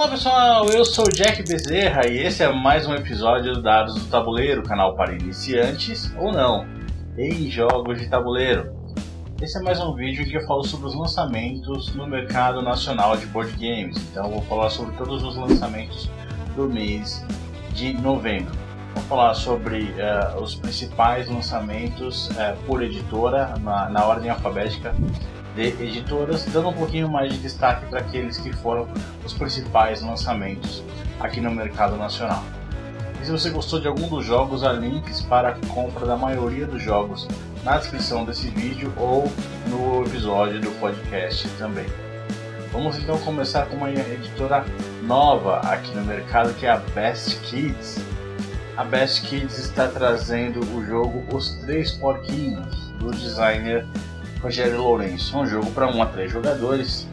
Olá pessoal, eu sou Jack Bezerra e esse é mais um episódio do Dados do Tabuleiro, canal para iniciantes ou não, em jogos de tabuleiro. Esse é mais um vídeo que eu falo sobre os lançamentos no mercado nacional de board games, então vou falar sobre todos os lançamentos do mês de novembro. Vou falar sobre uh, os principais lançamentos uh, por editora na, na ordem alfabética de editoras, dando um pouquinho mais de destaque para aqueles que foram os principais lançamentos aqui no mercado nacional. E se você gostou de algum dos jogos, há links para a compra da maioria dos jogos na descrição desse vídeo ou no episódio do podcast também. Vamos então começar com uma editora nova aqui no mercado que é a Best Kids. A Best Kids está trazendo o jogo Os Três Porquinhos do designer Rogério Lourenço. Um jogo para 1 a 3 jogadores,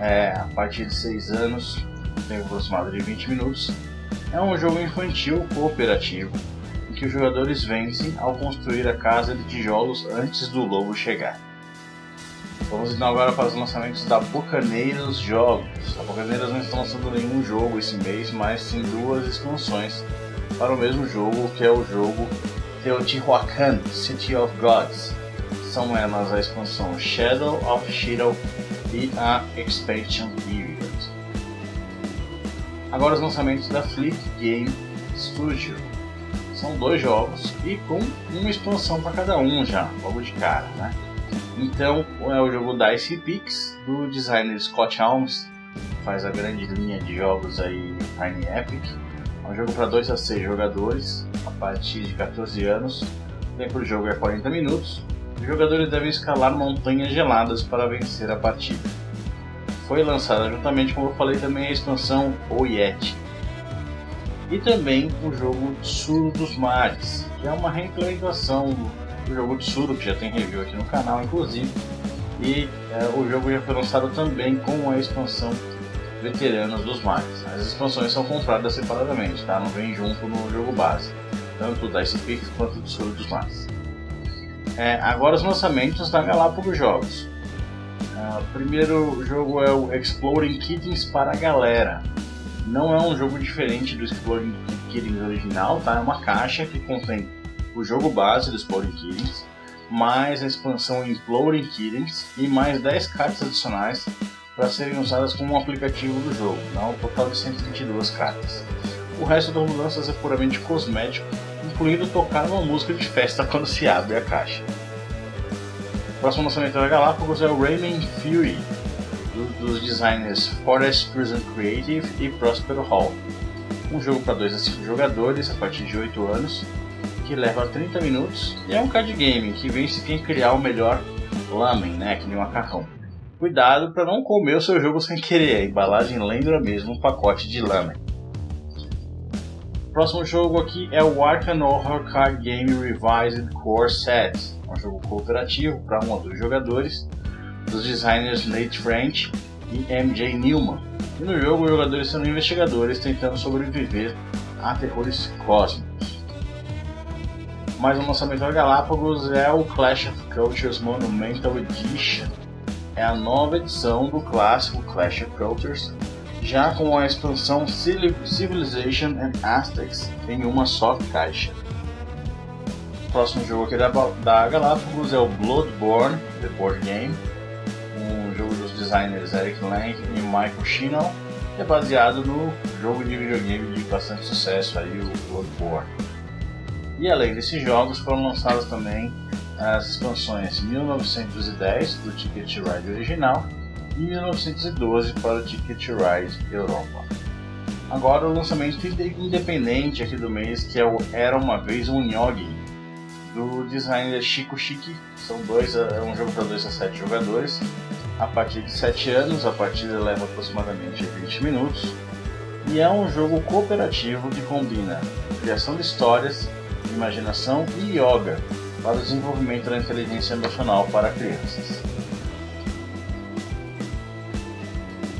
é, a partir de 6 anos, tem aproximado de 20 minutos. É um jogo infantil cooperativo em que os jogadores vencem ao construir a casa de tijolos antes do lobo chegar. Vamos então agora para os lançamentos da Bucaneiros Jogos. A Bucaneiros não está lançando nenhum jogo esse mês, mas sim duas expansões para o mesmo jogo, que é o jogo Teotihuacan City of Gods, são elas a expansão Shadow of Shido e a Expansion Period. Agora os lançamentos da Flick Game Studio. São dois jogos e com uma expansão para cada um já, logo de cara, né? Então é o jogo Dice Pix do designer Scott Helms, faz a grande linha de jogos aí Tiny Epic. É um jogo para 2 a 6 jogadores, a partir de 14 anos. O tempo do jogo é 40 minutos os jogadores devem escalar montanhas geladas para vencer a partida. Foi lançada juntamente, como eu falei, também a expansão Oyet. E também o jogo Tsuru dos Mares, que é uma reimplementação do jogo Tsuru, que já tem review aqui no canal, inclusive. E é, o jogo já foi lançado também com a expansão Veteranos dos Mares. As expansões são compradas separadamente, tá? não vem junto no jogo base, tanto o Dice Peak quanto o Tsuru dos Mares. É, agora os lançamentos da Galápagos Jogos. Uh, o primeiro jogo é o Exploring Kittens para a galera. Não é um jogo diferente do Exploring Kittens original, tá? É uma caixa que contém o jogo base do Exploring Kittens, mais a expansão Exploring Kittens e mais 10 cartas adicionais para serem usadas como um aplicativo do jogo, dá um total de 122 cartas. O resto das mudanças é puramente cosmético incluindo tocar uma música de festa quando se abre a caixa. O próximo lançamento da Galápagos é o Rayman Fury, do, dos designers Forest Prison Creative e Prospero Hall. Um jogo para 2 a 5 jogadores a partir de 8 anos, que leva 30 minutos e é um card game que vence quem criar o melhor lamen, né, que nem macarrão. Cuidado para não comer o seu jogo sem querer, a embalagem lembra mesmo um pacote de lamen próximo jogo aqui é o Arkham Horror Card Game Revised Core Set, um jogo cooperativo para um ou dois jogadores, dos designers Nate French e MJ Newman. E no jogo, os jogadores são investigadores tentando sobreviver a terrores cósmicos. Mais um lançamento da Galápagos é o Clash of Cultures Monumental Edition. É a nova edição do clássico Clash of Cultures já com a expansão Civilization and Aztecs em uma só caixa. O próximo jogo aqui da, da Galápagos é o Bloodborne, The Board Game, um jogo dos designers Eric Lang e Michael Shinall, que é baseado no jogo de videogame de bastante sucesso aí, o Bloodborne. E além desses jogos foram lançadas também as expansões 1910 do Ticket Ride original e 1912 para o Ticket Ride Europa. Agora o lançamento independente aqui do mês, que é o Era Uma Vez um Nyogi, do designer Chico Chique. São dois, é um jogo para 2 a 7 jogadores. A partir de 7 anos, a partida leva aproximadamente 20 minutos. E é um jogo cooperativo que combina criação de histórias, imaginação e yoga para o desenvolvimento da inteligência emocional para crianças.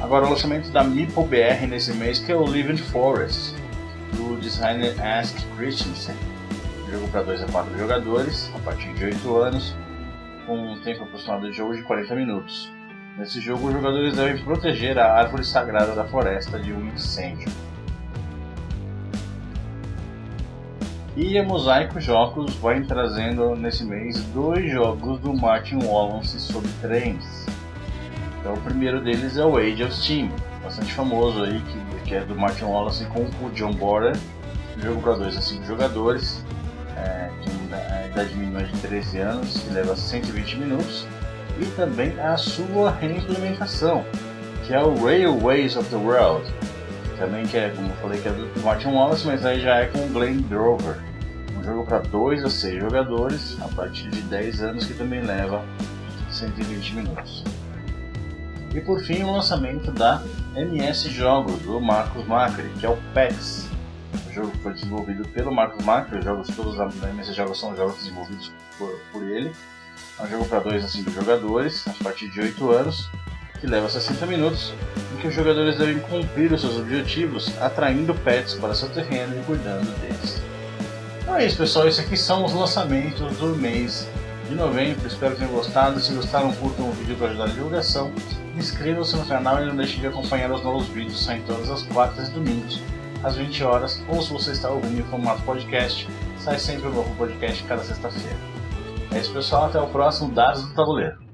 Agora o lançamento da Meeple BR nesse mês que é o Living Forest, do designer Ask Christensen. Jogo para 2 a 4 jogadores, a partir de 8 anos, com um tempo aproximado de jogo de 40 minutos. Nesse jogo, os jogadores devem proteger a árvore sagrada da floresta de um incêndio. E a Mosaico Jogos vai trazendo nesse mês dois jogos do Martin Wallace sobre trens. Então, o primeiro deles é o Age of Steam, bastante famoso aí, que, que é do Martin Wallace com o John Border, jogo para 2 a 5 jogadores, é, de a idade mínima de 13 anos, que leva 120 minutos, e também a sua reimplementação, que é o Railways of the World, também que é, como eu falei, que é do Martin Wallace, mas aí já é com o Glenn Drover. Um jogo para 2 a 6 jogadores, a partir de 10 anos, que também leva 120 minutos. E por fim, o lançamento da MS Jogos, do Marcos Macri, que é o PEX. O jogo foi desenvolvido pelo Marcos Macri, os jogos todos da MS Jogos são jogos desenvolvidos por, por ele. É um jogo para 2 a 5 jogadores, a partir de 8 anos, que leva 60 minutos, que os jogadores devem cumprir os seus objetivos atraindo pets para seu terreno e cuidando deles. Então é isso, pessoal. Esses aqui são os lançamentos do mês de novembro. Espero que tenham gostado. Se gostaram, curtam o vídeo para ajudar a divulgação. Inscrevam-se no canal e não deixem de acompanhar os novos vídeos saindo todas as quartas e domingos, às 20 horas. Ou se você está ouvindo em formato podcast, sai sempre um novo podcast cada sexta-feira. É isso, pessoal. Até o próximo Dados do Tabuleiro.